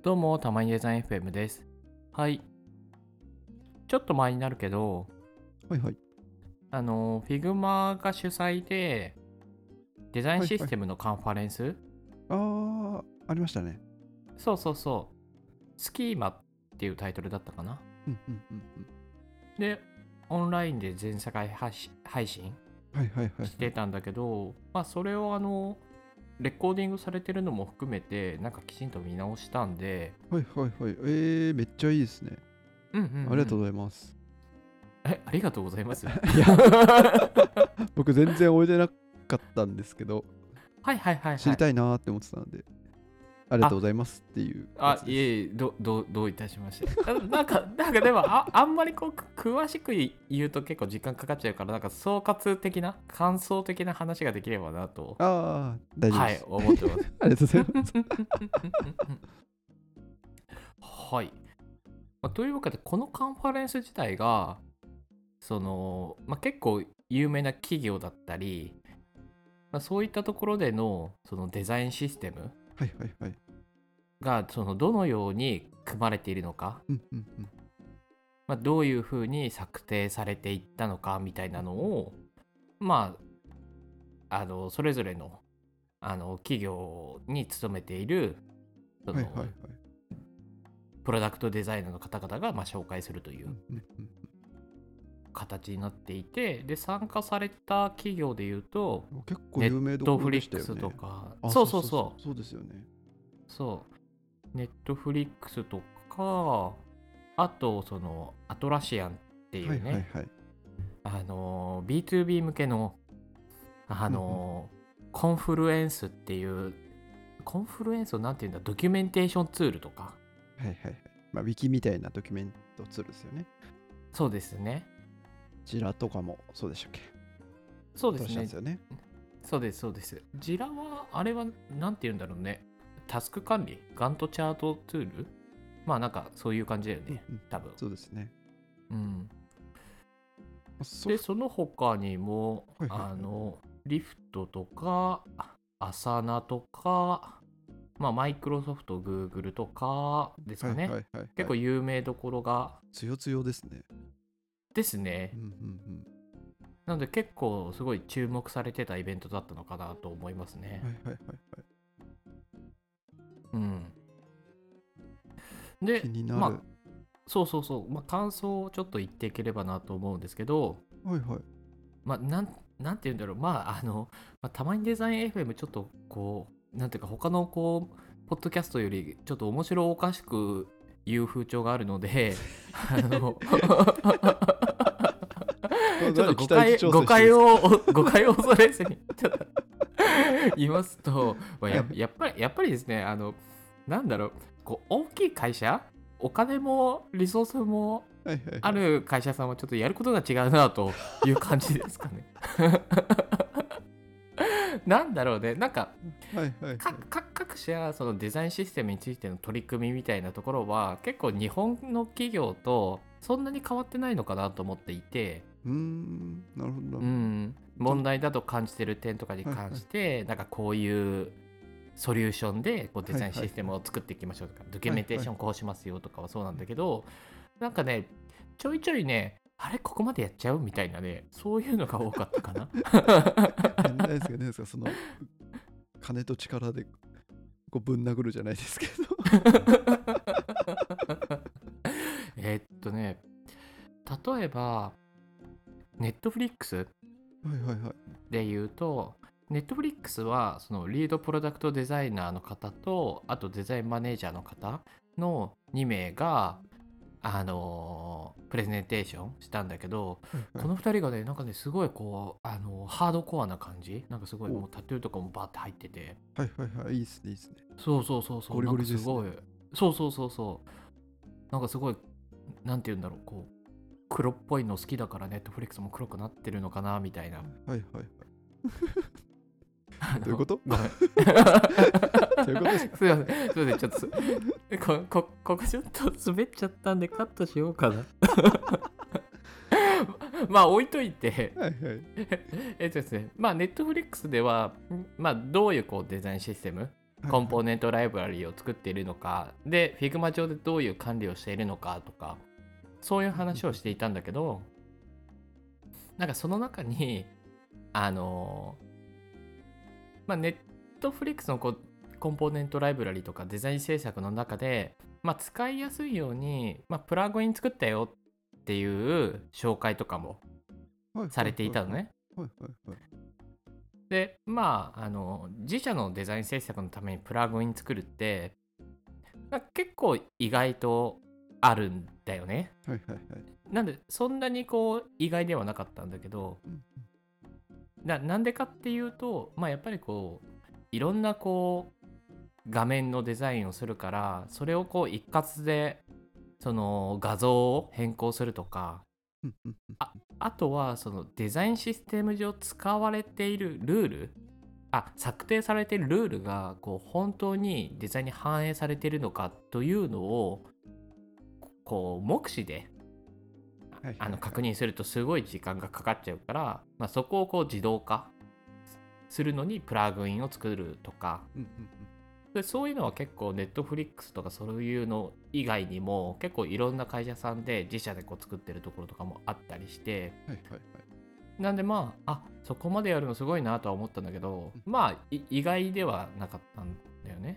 どうも、たまにデザイン FM です。はい。ちょっと前になるけど、はいはい。あの、Figma が主催で、デザインシステムのカンファレンス、あー、ありましたね。そうそうそう、スキーマっていうタイトルだったかな？うんうんうんで、オンラインで全世界配信配信うん。はいはいはい。してたんだけど、まあ、それをあの、レコーディングされてるのも含めて、なんかきちんと見直したんで、はいはいはい。えー、めっちゃいいですね。うんうん、うん。ありがとうございます。え、ありがとうございます？いや、僕全然終えてなかったんですけど、はいはいはい、はい。知りたいなーって思ってたので、ありがとうございますっていうやあ。いえいえ、どどどういたしまして。あなんか、なんかでもあ、あんまりこう、く詳しく言うと結構時間かかっちゃうから、なんか総括的な、感想的な話ができればなと、あー、大丈夫はいです。、思ってます。ありがとうございます。はい。まあというわけで、このカンファレンス自体が、その、まあ、結構有名な企業だったり、まあ、そういったところでのそのデザインシステムはいはいはい。がそのどのように組まれているのかうんうんうん。まあ、どういうふうに策定されていったのかみたいなのをまああのそれぞれのあの企業に勤めているその、はいはいはい。プロダクトデザイナーの方々がまあ紹介するといううんうんうん形になっていてで参加された企業でいうと結構有名ネッどこトフリッろでしたよね。クスとかあそうそうそうそうですよね。そうネットフリックスとかあとそのアトラシアンっていうね、はいはいはい。あの B2B 向けのあの、コンフルエンスっていうコンフルエンスをなんていうんだドキュメンテーションツールとかはいはいはい。まあ、ウィキみたいなドキュメントツールですよね。そうですねジラとかもそうでしたっけ？そうですね。すよね。そうですそうです。ジラはあれはなんていうんだろうね。タスク管理？ガントチャートツール？まあなんかそういう感じだよねうんうん。多分。そうですね。うん。でその他にも、はいはいはい。あのリフトとかアサナとかまあマイクロソフトグーグルとかですかね、結構有名どころが強強ですね。ですねうんうんなので結構すごい注目されてたイベントだったのかなと思いますねうん。はいはいはいはい。うんで気になる。まあそうそうそう、まあ、感想をちょっと言っていければなと思うんですけどはいはい。まあ、なんなんて言うんだろう、まあ、あの、まあ、たまにデザイン FM ちょっとこう、なんていうか、他のこう、ポッドキャストよりちょっと面白おかしく言う風潮があるので、あの、ちょっと誤解誤解を、誤解を恐れずに、言いますと、まあややっぱり、やっぱりですね、あの、なんだろう、こう大きい会社お金もリソースもある会社さんはちょっとやることが違うなという感じですかね。なんだろうね、なんかはいはい各社そのデザインシステムについての取り組みみたいなところは結構日本の企業とそんなに変わってないのかなと思っていて、うーん、なるほど。うん、問題だと感じてる点とかに関して、なんかこういうソリューションでこうデザインシステムを作っていきましょうとか、ドキュメンテーションこうしますよとかはそうなんだけど、なんかねちょいちょいねあれここまでやっちゃうみたいなねそういうのが多かったかな。何ですかねですか、その、金と力でこうぶん殴るじゃないですけど。えーっとね例えばネットフリックスはいはいはい。で言うとネットフリックスはそのリードプロダクトデザイナーの方とあとデザインマネージャーの方の2名があのープレゼンテーションしたんだけど、はいこの2人がねなんかねすごいこうあのハードコアな感じ？なんかすごいお。もうタトゥーとかもバーって入ってて。はいはいはい。いいですね、いいですね。そうそうそうそう。ゴリゴリですね。すごいそうそうそうそう。なんかすごいなんて言うんだろうこう黒っぽいの好きだからネットフリックスも黒くなってるのかなみたいな。はいはいどういうこと？ごめん。そういうことですか？すいません、すいません、ちょっとすここここちょっと滑っちゃったんでカットしようかな。まあ置いといて、はいはい。えっとですね、まあネットフリックスでは、まあどういうこうデザインシステム？コンポーネントライブラリを作っているのか。で Figma 上でどういう管理をしているのかとかそういう話をしていたんだけどなんかその中にあのまあネットフリックスのこうコンポーネントライブラリとかデザイン制作の中で、まあ、使いやすいように、まあ、プラグイン作ったよっていう紹介とかもされていたのね。でまああの自社のデザイン制作のためにプラグイン作るって、まあ結構意外とあるんだよね。はいはいはい。なんでそんなにこう意外ではなかったんだけどうんななんでかっていうとまあやっぱりこういろんなこう画面のデザインをするからそれをこう一括でその画像を変更するとかうんうんうんあとはそのデザインシステム上使われているルールあ策定されているルールがこう本当にデザインに反映されているのかというのをこう目視であの確認するとすごい時間がかかっちゃうから、まあ、そこをこう自動化するのにプラグインを作るとか。でそういうのは結構ネットフリックスとかそういうの以外にも結構いろんな会社さんで自社でこう作ってるところとかもあったりして。なんでまああそこまでやるのすごいなとは思ったんだけどまあい意外ではなかったんだよね。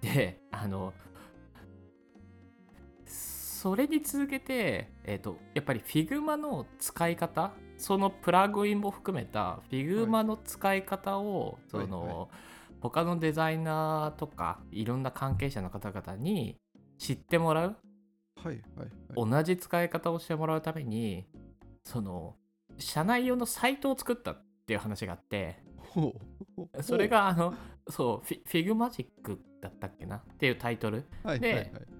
であのそれに続けて、えー、とやっぱり Figma の使い方そのプラグインも含めた Figma の使い方を、その、はいは他のデザイナーとかいろんな関係者の方々に知ってもらうはいはいはい。同じ使い方をしてもらうためにその社内用のサイトを作ったっていう話があってそれ、があのそうフィグマジックだったっけな？っていうタイトル。ではいはいはい。で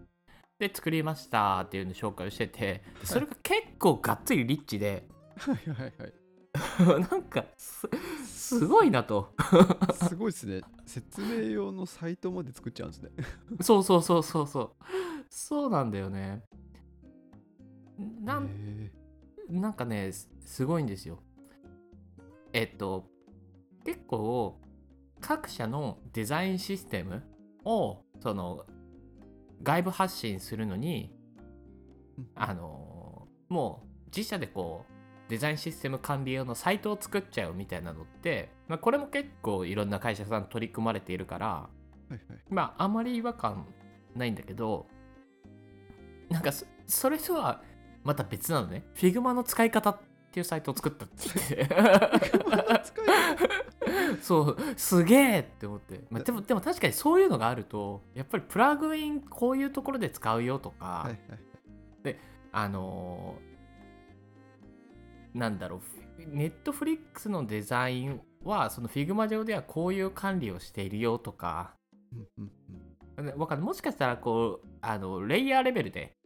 作りましたっていうのを紹介をしててそれが結構がっつりリッチではいはいはい。なんかすすごいなと すごいですね。説明用のサイトまで作っちゃうんですね。そうそうそうそうそうそうなんだよねなんへなんかねすすごいんですよえっと結構各社のデザインシステムをその外部発信するのにーあのもう自社でこうデザインシステム管理用のサイトを作っちゃうみたいなのって、まあ、これも結構いろんな会社さん取り組まれているからはいはい。まああまり違和感ないんだけどなんかそそれとはまた別なのね。Figma の使い方っていうサイトを作ったって そうすげえって思って、まあ、でもでも確かにそういうのがあるとやっぱりプラグインこういうところで使うよとか、はいはいあのーなんだろうネットフリックスのデザインはその Figma 上ではこういう管理をしているよとか。わかんない。もしかしたらこうあのレイヤーレベルで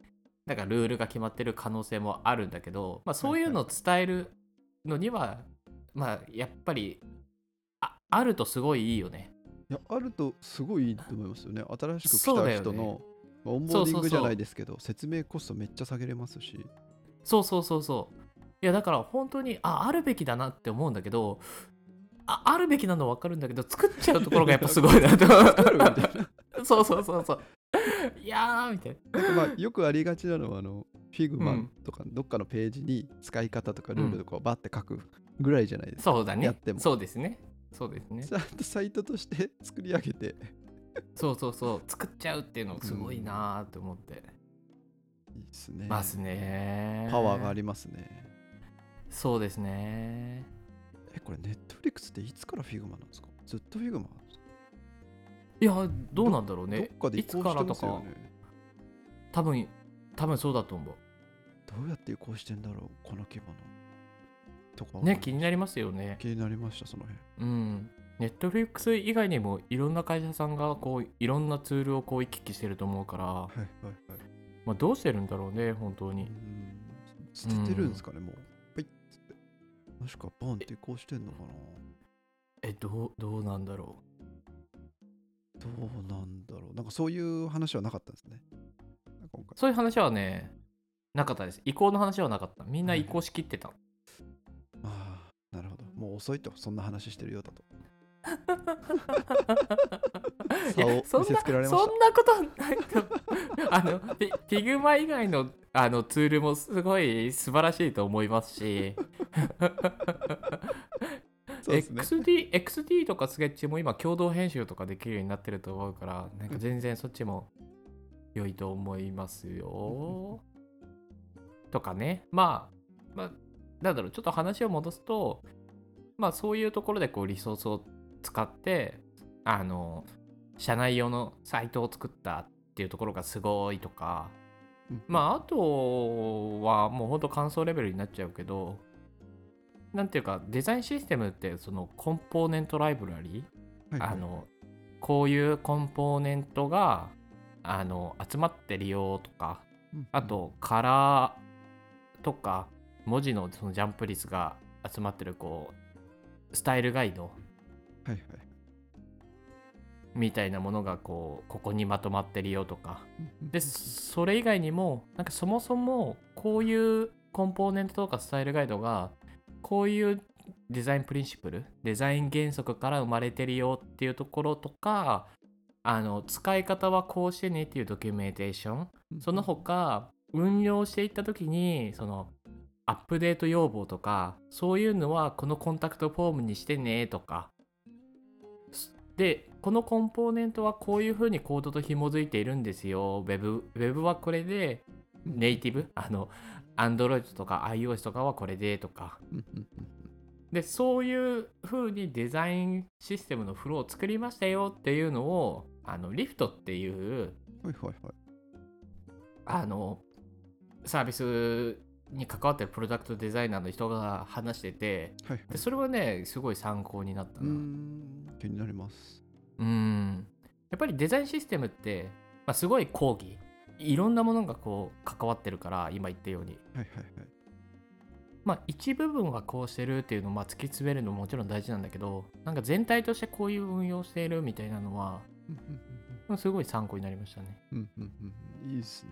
なんかルールが決まってる可能性もあるんだけど、まあ、そういうのを伝えるのには、まあやっぱりああるとすごいいいよね。いや、あるとすごいいいと思いますよね。新しく来た人の、まあオンボーディングじゃないですけど、説明コストめっちゃ下げれますし。そうそうそうそう。いやだから本当にああるべきだなって思うんだけどああるべきなのは分かるんだけど作っちゃうところがやっぱすごいなと。そうそうそうそう。いやーみたいな。まあよくありがちなのはあの Figma うん。とかどっかのページに使い方とかルールとかをバッて書くぐらいじゃないですか。そうだね。やっても。そうですねそうですね。ちゃんとサイトとして作り上げて。そうそうそう。作っちゃうっていうのすごいなーって思って。いいですね。ますねパワーがありますね。そうですねえ、これネットフリックスっていつから Figma なんですか？ずっとフィグマいやどうなんだろうね。どっかで移いつ行してからとかますよね。多分多分そうだと思どうやって移行してんだろうこの規模の。とか。うね気になりますよね。気になりました、その辺。うん。ネットフリックス以外にもいろんな会社さんがこういろんなツールをこう行き来してると思うから、はいはいはい。まあ、どうしてるんだろうね本当に。うん。捨ててるんですかね、もう。はい。っつって。もしくはバンって移行してんのかな。えどうどうなんだろどうなんだろう。なんかそういう話はなかったんですね。そういう話はねなかったです。移行の話はなかった。みんな移行しきってた、ああ、なるほど。もう遅いと、そんな話してるようだと。そんなそんなことないと。あのピピグマ以外のあのツールもすごい素晴らしいと思いますし。た そうですね。XD, XD とかスケッチも今共同編集とかできるようになってると思うからなんか全然そっちも良いと思いますよ。とかね。まあまあなんだろうちょっと話を戻すとまあそういうところでこうリソースを使ってあの社内用のサイトを作ったっていうところがすごいとかまああとはもうほんと感想レベルになっちゃうけどなんていうかデザインシステムってそのコンポーネントライブラリー、はいはい。あのこういうコンポーネントがあの集まってるよとかうん。あとカラーとか文字のそのジャンプ率が集まってるこうスタイルガイド。みたいなものがこうここにまとまってるよとか。うんでそれ以外にもなんかそもそもこういうコンポーネントとかスタイルガイドがこういうデザインプリンシプルデザイン原則から生まれてるよっていうところとかあの使い方はこうしてねっていうドキュメンテーション。その他運用していった時にそのアップデート要望とかそういうのはこのコンタクトフォームにしてねとか。でこのコンポーネントはこういうふうにコードと紐づいているんですよ。Web, Web はこれでネイティブ？あの Android とか iOS とかはこれでとか。でそういう風にデザインシステムのフローを作りましたよっていうのをあのリフトっていうはいはいはい。あのサービスに関わってるプロダクトデザイナーの人が話しててはいはい。でそれはねすごい参考になったな。ん。気になります。うん。やっぱりデザインシステムって、まあ、すごい講義いろんなものがこう関わってるから今言ったように。はいはいはい。まあ一部分はこうしてるっていうのをまあ突き詰めるのももちろん大事なんだけどなんか全体としてこういう運用しているみたいなのはすごい参考になりましたね。うんうんうんうん。いいですね。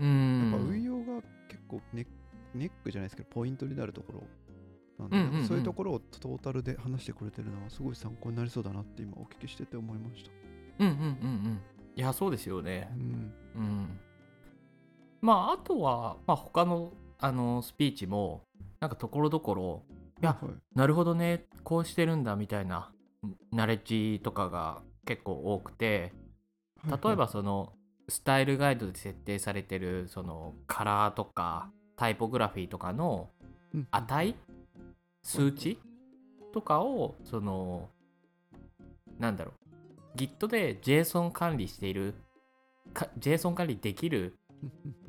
うやっんぱ運用が結構ネネックじゃないですけどポイントになるところ。なんで、そういうところをトータルで話してくれてるのはすごい参考になりそうだなって今お聞きしてて思いました。うんうんうんうん。いやそうですよね。うん。うん。まああとは、まあ、他のあのスピーチもなんかところどころいやはいなるほどねこうしてるんだみたいなナレッジとかが結構多くてはい。例えばそのスタイルガイドで設定されてるそのカラーとかタイポグラフィーとかのうん。値？数値？とかをそのなんだろう。Git で JSON 管理しているか JSON 管理できる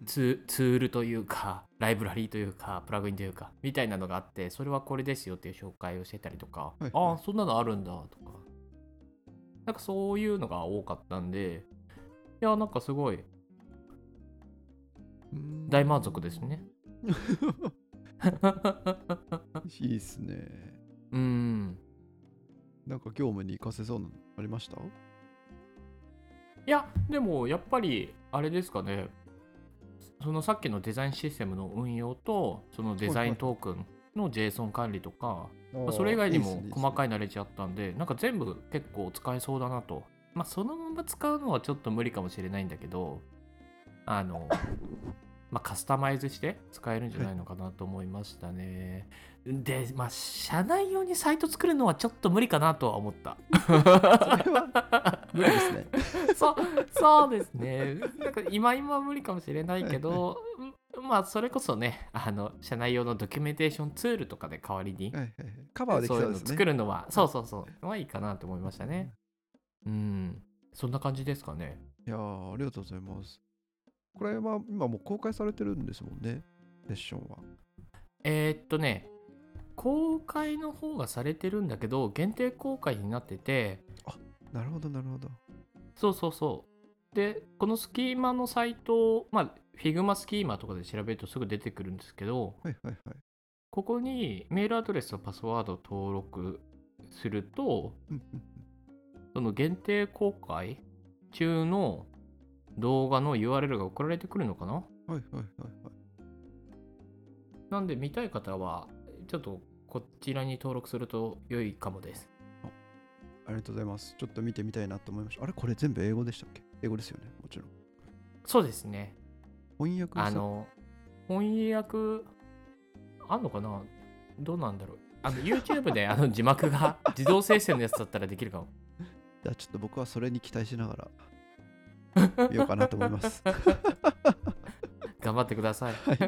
ツツールというかライブラリーというかプラグインというかみたいなのがあってそれはこれですよっていう紹介をしてたりとか、はいああそんなのあるんだとか。なんかそういうのが多かったんでいやなんかすごい大満足ですね いいっすね。うん。なんか業務に活かせそうなのありました？いやでもやっぱりあれですかね。そのさっきのデザインシステムの運用とそのデザイントークンの JSON 管理とか、まあ、それ以外にも細かいいナレッジあったんで、なんか全部結構使えそうだなと。まあ、そのまま使うのはちょっと無理かもしれないんだけど、あの、まあ、カスタマイズして使えるんじゃないのかなと思いましたね。で、まあ、社内用にサイト作るのはちょっと無理かなとは思った。それは無理ですね そうそうですね。なんか今今は無理かもしれないけど、まあそれこそね、あの社内用のドキュメンテーションツールとかで代わりに、はいはいはいカバーできそういうのそうですね作るのは、そうそうそう、はいいかなと思いましたね。うん、そんな感じですかね。いやーありがとうございますこれは今もう公開されてるんですもんねセッションは。えーっとね、公開の方がされてるんだけど、限定公開になってて、なるほどなるほど。そうそうそう。で、このスキーマのサイト、まあ、Figma スキーマとかで調べるとすぐ出てくるんですけど、はいはいはい。ここにメールアドレスとパスワードを登録すると、その限定公開中の動画の URL が送られてくるのかな？はいはいはいはいなんで見たい方は、ちょっとこちらに登録すると良いかもです。ありがとうございます。ちょっと見てみたいなと思いました。あれこれ全部英語でしたっけ？英語ですよね、もちろん。そうですね。翻訳さあの、翻訳、あんのかな？どうなんだろう。あの YouTube であの字幕が自動生成のやつだったらできるかも。じゃあちょっと僕はそれに期待しながら見ようかなと思います。頑張ってください。はい